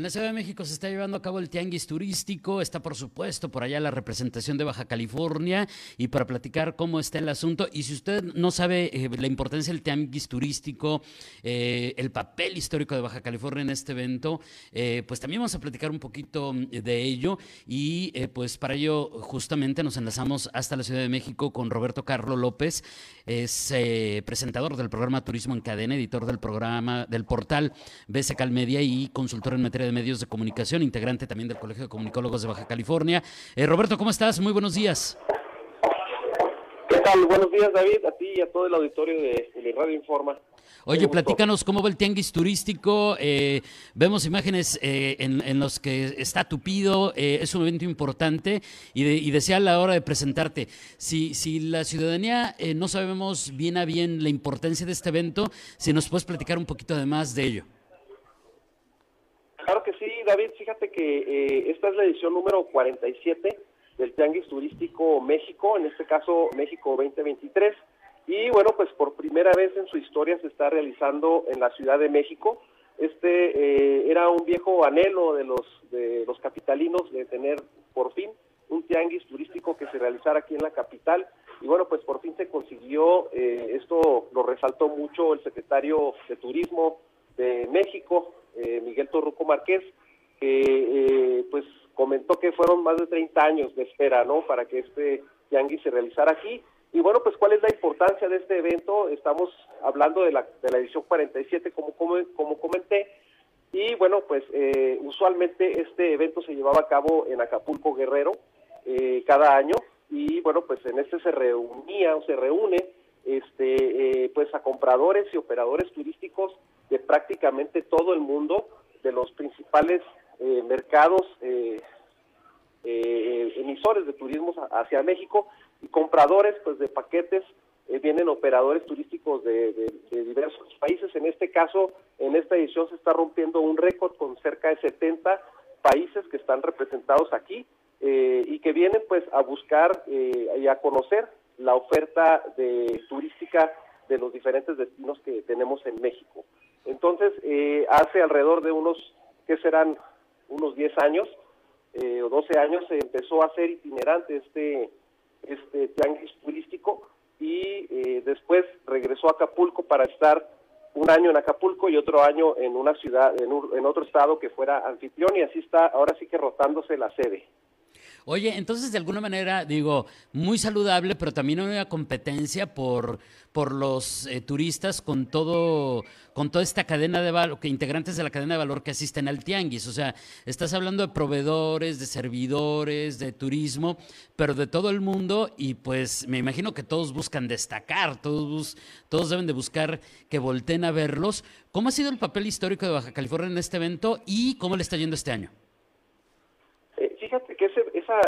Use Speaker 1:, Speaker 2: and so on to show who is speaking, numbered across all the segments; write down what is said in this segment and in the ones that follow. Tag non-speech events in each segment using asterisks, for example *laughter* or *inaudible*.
Speaker 1: En la Ciudad de México se está llevando a cabo el tianguis turístico, está por supuesto por allá la representación de Baja California y para platicar cómo está el asunto. Y si usted no sabe eh, la importancia del tianguis turístico, eh, el papel histórico de Baja California en este evento, eh, pues también vamos a platicar un poquito mm, de ello. Y pues para ello justamente nos enlazamos hasta la Ciudad de México con Roberto Carlo López, es presentador del programa Turismo en Cadena, editor del programa del portal BC Media y consultor en materia de medios de comunicación, integrante también del Colegio de Comunicólogos de Baja California. Eh, Roberto, ¿cómo estás? Muy buenos días.
Speaker 2: ¿Qué tal? Buenos días, David, a ti y a todo el auditorio de, Radio Informa.
Speaker 1: Oye, platícanos cómo va el tianguis turístico. Eh, vemos imágenes eh, en, los que está tupido, es un evento importante y, decía a la hora de presentarte, si, si la ciudadanía no sabemos bien a bien la importancia de este evento, si nos puedes platicar un poquito además de ello.
Speaker 2: Claro que sí, David, fíjate que eh, esta es la edición número 47 del Tianguis Turístico México, en este caso México 2023. Y bueno, pues por primera vez en su historia se está realizando en la Ciudad de México. Este eh, era un viejo anhelo de los, de los capitalinos de tener por fin un tianguis turístico que se realizara aquí en la capital. Y bueno, pues por fin se consiguió, eh, esto lo resaltó mucho el secretario de Turismo de México, eh, Miguel Torruco Márquez, que eh, pues comentó que fueron más de 30 años de espera, ¿no? Para que este tianguis se realizara aquí. Y bueno, pues cuál es la importancia de este evento? Estamos hablando de la, de la edición 47, como, como, como comenté, y bueno, pues eh, usualmente este evento se llevaba a cabo en Acapulco Guerrero cada año, y bueno, pues en este se reunía o se reúne este, pues a compradores y operadores turísticos de prácticamente todo el mundo, de los principales eh, mercados eh, eh, emisores de turismo hacia México y compradores pues de paquetes vienen operadores turísticos de, diversos países. En este caso, en esta edición se está rompiendo un récord con cerca de 70 países que están representados aquí y que vienen pues a buscar y a conocer la oferta de turística de los diferentes destinos que tenemos en México. Entonces, eh, hace alrededor de unos, ¿qué serán? Unos 10 años eh, o 12 años se empezó a ser itinerante este, este tianguis turístico y eh, después regresó a Acapulco para estar un año en Acapulco y otro año en una ciudad, en, en otro estado que fuera anfitrión y así está, ahora sí que rotándose la sede.
Speaker 1: Oye, entonces de alguna manera, digo, muy saludable, pero también una competencia por, por los eh, turistas con todo, con toda esta cadena de valor, que integrantes de la cadena de valor que asisten al tianguis. O sea, estás hablando de proveedores, de servidores, de turismo, pero de todo el mundo, y pues me imagino que todos buscan destacar, todos, todos deben de buscar que volteen a verlos. ¿Cómo ha sido el papel histórico de Baja California en este evento y cómo le está yendo este año?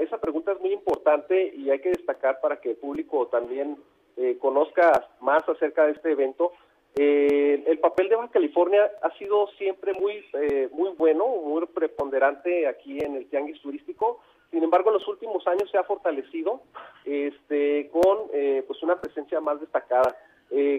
Speaker 2: Esa, pregunta es muy importante y hay que destacar para que el público también eh, conozca más acerca de este evento. Eh, el papel de Baja California ha sido siempre muy, eh, muy bueno, muy preponderante aquí en el tianguis turístico. Sin embargo, en los últimos años se ha fortalecido este, con pues una presencia más destacada.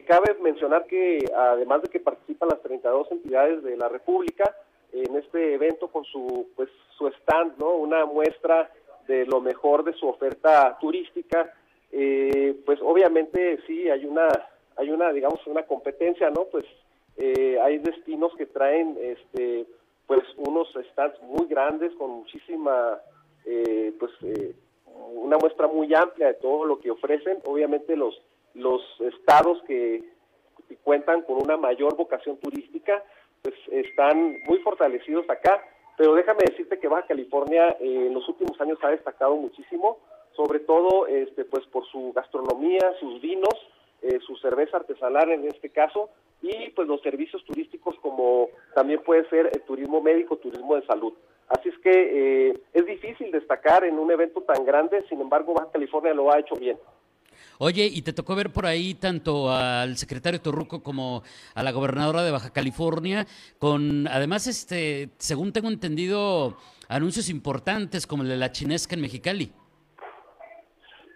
Speaker 2: cabe mencionar que además de que participan las 32 entidades de la República, en este evento con su pues su stand, ¿no? Una muestra de lo mejor de su oferta turística. Eh, pues obviamente sí hay una hay una digamos una competencia, ¿no? Pues eh, hay destinos que traen este pues unos stands muy grandes con muchísima eh, pues una muestra muy amplia de todo lo que ofrecen. Obviamente los los estados que cuentan con una mayor vocación turística pues están muy fortalecidos acá, pero déjame decirte que Baja California eh, en los últimos años ha destacado muchísimo, sobre todo este, pues por su gastronomía, sus vinos, eh, su cerveza artesanal en este caso, y pues los servicios turísticos como también puede ser el turismo médico, turismo de salud. Así es que eh, es difícil destacar en un evento tan grande, sin embargo Baja California lo ha hecho bien.
Speaker 1: Oye, y te tocó ver por ahí tanto al secretario Torruco como a la gobernadora de Baja California, con además, este, según tengo entendido, anuncios importantes como el de la chinesca en Mexicali.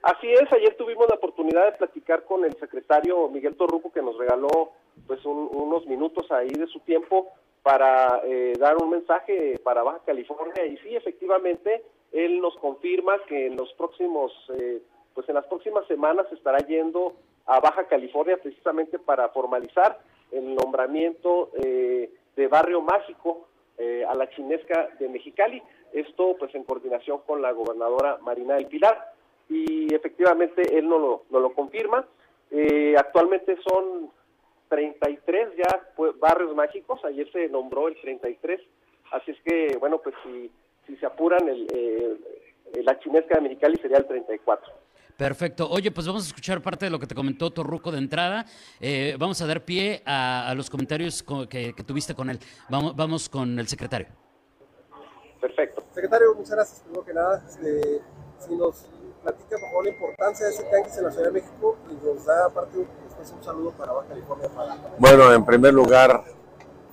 Speaker 2: Así es, ayer tuvimos la oportunidad de platicar con el secretario Miguel Torruco que nos regaló pues unos minutos ahí de su tiempo para eh, dar un mensaje para Baja California y sí, efectivamente, él nos confirma que en los próximos eh, pues en las próximas semanas estará yendo a Baja California precisamente para formalizar el nombramiento eh, de Barrio Mágico eh, a la chinesca de Mexicali. Esto pues en coordinación con la gobernadora Marina del Pilar. Y efectivamente él no lo, no lo confirma. Eh, actualmente son 33 ya barrios mágicos. Ayer se nombró el 33. Así es que, bueno, pues si, si se apuran, el, la chinesca de Mexicali sería el 34.
Speaker 1: Perfecto. Oye, pues vamos a escuchar parte de lo que te comentó Torruco de entrada. Eh, vamos a dar pie a, los comentarios que, tuviste con él. Vamos, vamos con el secretario.
Speaker 2: Perfecto.
Speaker 3: Secretario, muchas gracias. Primero que nada, este, si nos platica por favor la importancia de ese tanque en la Ciudad de México y nos da aparte un saludo para Baja California.
Speaker 4: Bueno, en primer lugar,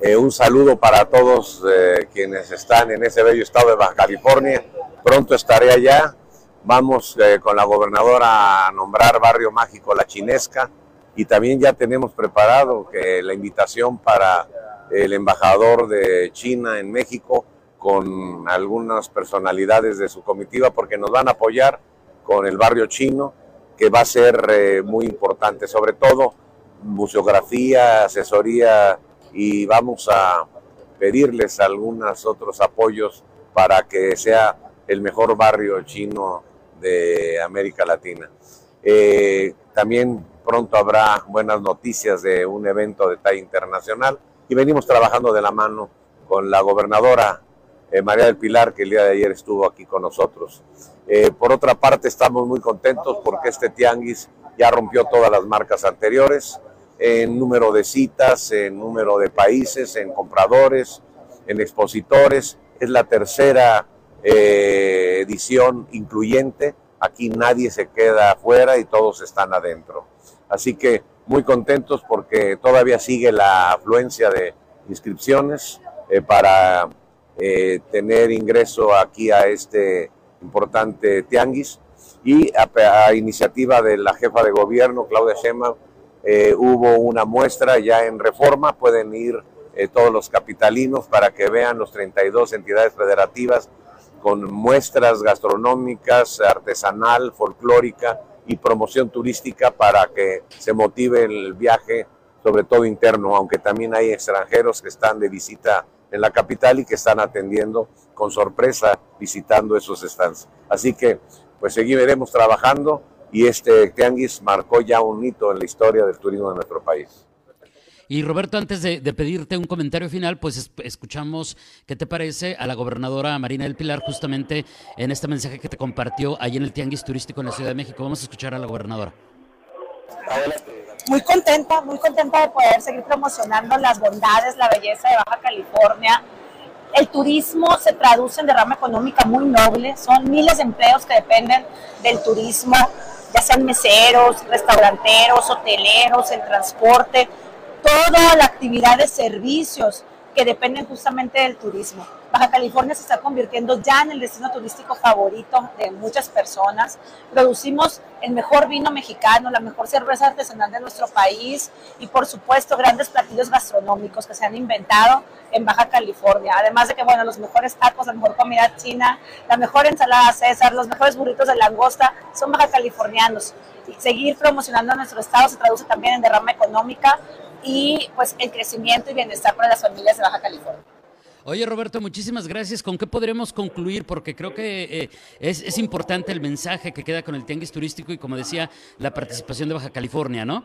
Speaker 4: eh, un saludo para todos eh, quienes están en ese bello estado de Baja California. Pronto estaré allá Vamos eh, con la gobernadora a nombrar Barrio Mágico La Chinesca y también ya tenemos preparado que la invitación para el embajador de China en México con algunas personalidades de su comitiva porque nos van a apoyar con el barrio chino que va a ser eh, muy importante, sobre todo museografía, asesoría y vamos a pedirles algunos otros apoyos para que sea el mejor barrio chino de América Latina. Eh, también pronto habrá buenas noticias de un evento de talla internacional y venimos trabajando de la mano con la gobernadora eh, María del Pilar, que el día de ayer estuvo aquí con nosotros. Eh, por otra parte, estamos muy contentos porque este tianguis ya rompió todas las marcas anteriores en número de citas, en número de países, en compradores, en expositores. Es la tercera eh, edición incluyente. Aquí nadie se queda afuera y todos están adentro. Así que muy contentos porque todavía sigue la afluencia de inscripciones eh, para eh, tener ingreso aquí a este importante tianguis. Y a, iniciativa de la jefa de gobierno, Claudia Sheinbaum, hubo una muestra ya en reforma. Pueden ir todos los capitalinos para que vean los 32 entidades federativas con muestras gastronómicas, artesanal, folclórica y promoción turística para que se motive el viaje, sobre todo interno, aunque también hay extranjeros que están de visita en la capital y que están atendiendo con sorpresa visitando esos stands. Así que pues seguiremos trabajando y este tianguis marcó ya un hito en la historia del turismo de nuestro país.
Speaker 1: Y Roberto, antes de, pedirte un comentario final, pues escuchamos qué te parece a la gobernadora Marina del Pilar justamente en este mensaje que te compartió ahí en el Tianguis Turístico en la Ciudad de México. Vamos a escuchar a la gobernadora.
Speaker 5: Muy contenta, muy contenta de poder seguir promocionando las bondades, la belleza de Baja California. El turismo se traduce en derrama económica muy noble, son miles de empleos que dependen del turismo, ya sean meseros, restauranteros, hoteleros, el transporte, toda la actividad de servicios que dependen justamente del turismo. Baja California se está convirtiendo ya en el destino turístico favorito de muchas personas. Producimos el mejor vino mexicano, la mejor cerveza artesanal de nuestro país y por supuesto grandes platillos gastronómicos que se han inventado en Baja California. Además de que, bueno, los mejores tacos, la mejor comida china, la mejor ensalada César, los mejores burritos de langosta son baja californianos. seguir promocionando nuestro estado se traduce también en derrama económica y pues el crecimiento y bienestar para las familias de Baja California.
Speaker 1: Oye Roberto, muchísimas gracias. ¿Con qué podremos concluir? Porque creo que eh, es, importante el mensaje que queda con el tianguis turístico y como decía, la participación de Baja California, ¿no?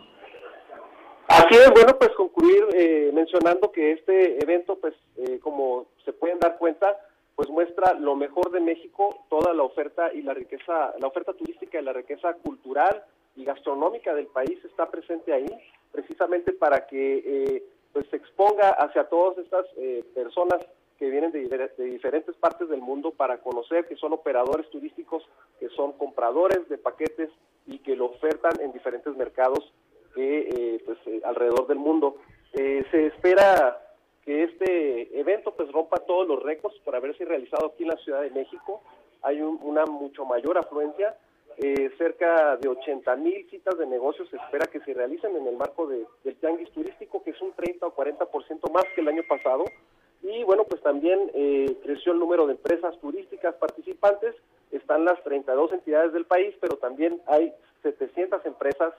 Speaker 2: Así es, bueno, pues concluir eh, mencionando que este evento, pues eh, como se pueden dar cuenta, pues muestra lo mejor de México, toda la oferta y la riqueza, la oferta turística y la riqueza cultural y gastronómica del país está presente ahí precisamente para que eh, pues se exponga hacia todas estas eh, personas que vienen de, diferentes partes del mundo para conocer que son operadores turísticos, que son compradores de paquetes y que lo ofertan en diferentes mercados que, pues, alrededor del mundo. se espera que este evento pues rompa todos los récords por haberse realizado aquí en la Ciudad de México. Hay una mucho mayor afluencia, eh, cerca de 80 mil citas de negocios se espera que se realicen en el marco de, del tianguis turístico, que es un 30 o 40% más que el año pasado. Y bueno, pues también eh, creció el número de empresas turísticas participantes. Están las 32 entidades del país, pero también hay 700 empresas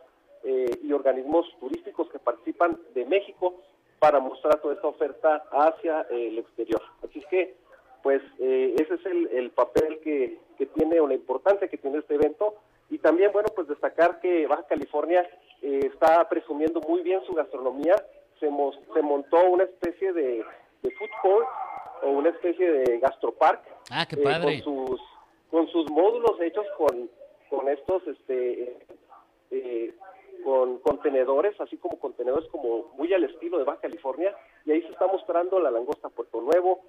Speaker 2: eh, y organismos turísticos que participan de México para mostrar toda esta oferta hacia el exterior. Así es que, pues, eh, ese es el, papel que, tiene o la importancia que tiene este evento. Y también, bueno, pues destacar que Baja California eh, está presumiendo muy bien su gastronomía. Se, se montó una especie de, food court o una especie de gastropark.
Speaker 1: Ah, qué padre.
Speaker 2: Eh, con, sus, con sus módulos hechos con, con estos este, eh, con contenedores, así como contenedores como muy al estilo de Baja California, y ahí se está mostrando la langosta Puerto Nuevo,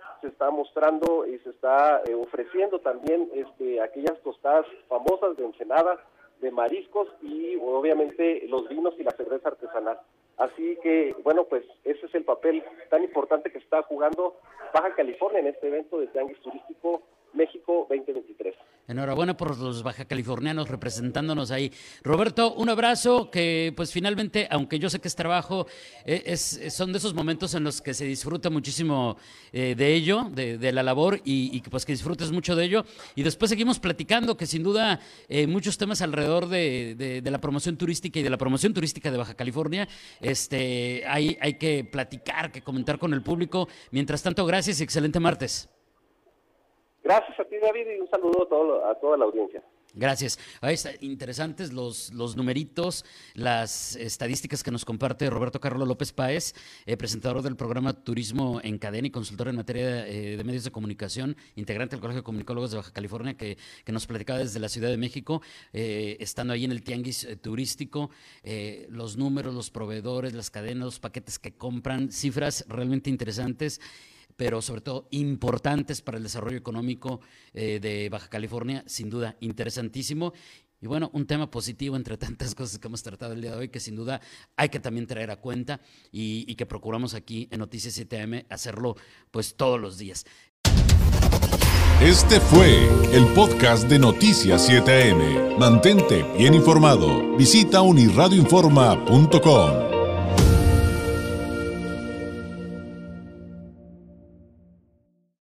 Speaker 2: está mostrando y se está eh, ofreciendo también este, aquellas tostadas famosas de Ensenada, de mariscos y obviamente los vinos y la cerveza artesanal. Así que, bueno, pues ese es el papel tan importante que está jugando Baja California en este evento de Tianguis Turístico México 2023.
Speaker 1: Enhorabuena por los baja californianos representándonos ahí. Roberto, un abrazo que pues finalmente, aunque yo sé que es trabajo, eh, es, son de esos momentos en los que se disfruta muchísimo eh, de ello, de, la labor y, que pues que disfrutes mucho de ello. Y después seguimos platicando que sin duda eh, muchos temas alrededor de, la promoción turística y de la promoción turística de Baja California, este, hay, hay que platicar, que comentar con el público. Mientras tanto, gracias y excelente martes.
Speaker 2: Gracias a ti, David, y un saludo a, toda la audiencia.
Speaker 1: Gracias. Ahí están interesantes los, los numeritos, las estadísticas que nos comparte Roberto Carlos López Páez, eh, presentador del programa Turismo en Cadena y consultor en materia eh, de medios de comunicación, integrante del Colegio de Comunicólogos de Baja California, que, nos platicaba desde la Ciudad de México, eh, estando ahí en el tianguis turístico, los números, los proveedores, las cadenas, los paquetes que compran, cifras realmente interesantes pero sobre todo importantes para el desarrollo económico eh, de Baja California, sin duda interesantísimo. Y bueno, un tema positivo entre *laughs* tantas cosas que hemos tratado el día de hoy, que sin duda hay que también traer a cuenta y, que procuramos aquí en Noticias 7am hacerlo pues todos los días.
Speaker 6: Este fue el podcast de Noticias 7am. Mantente bien informado. Visita unirradioinforma.com.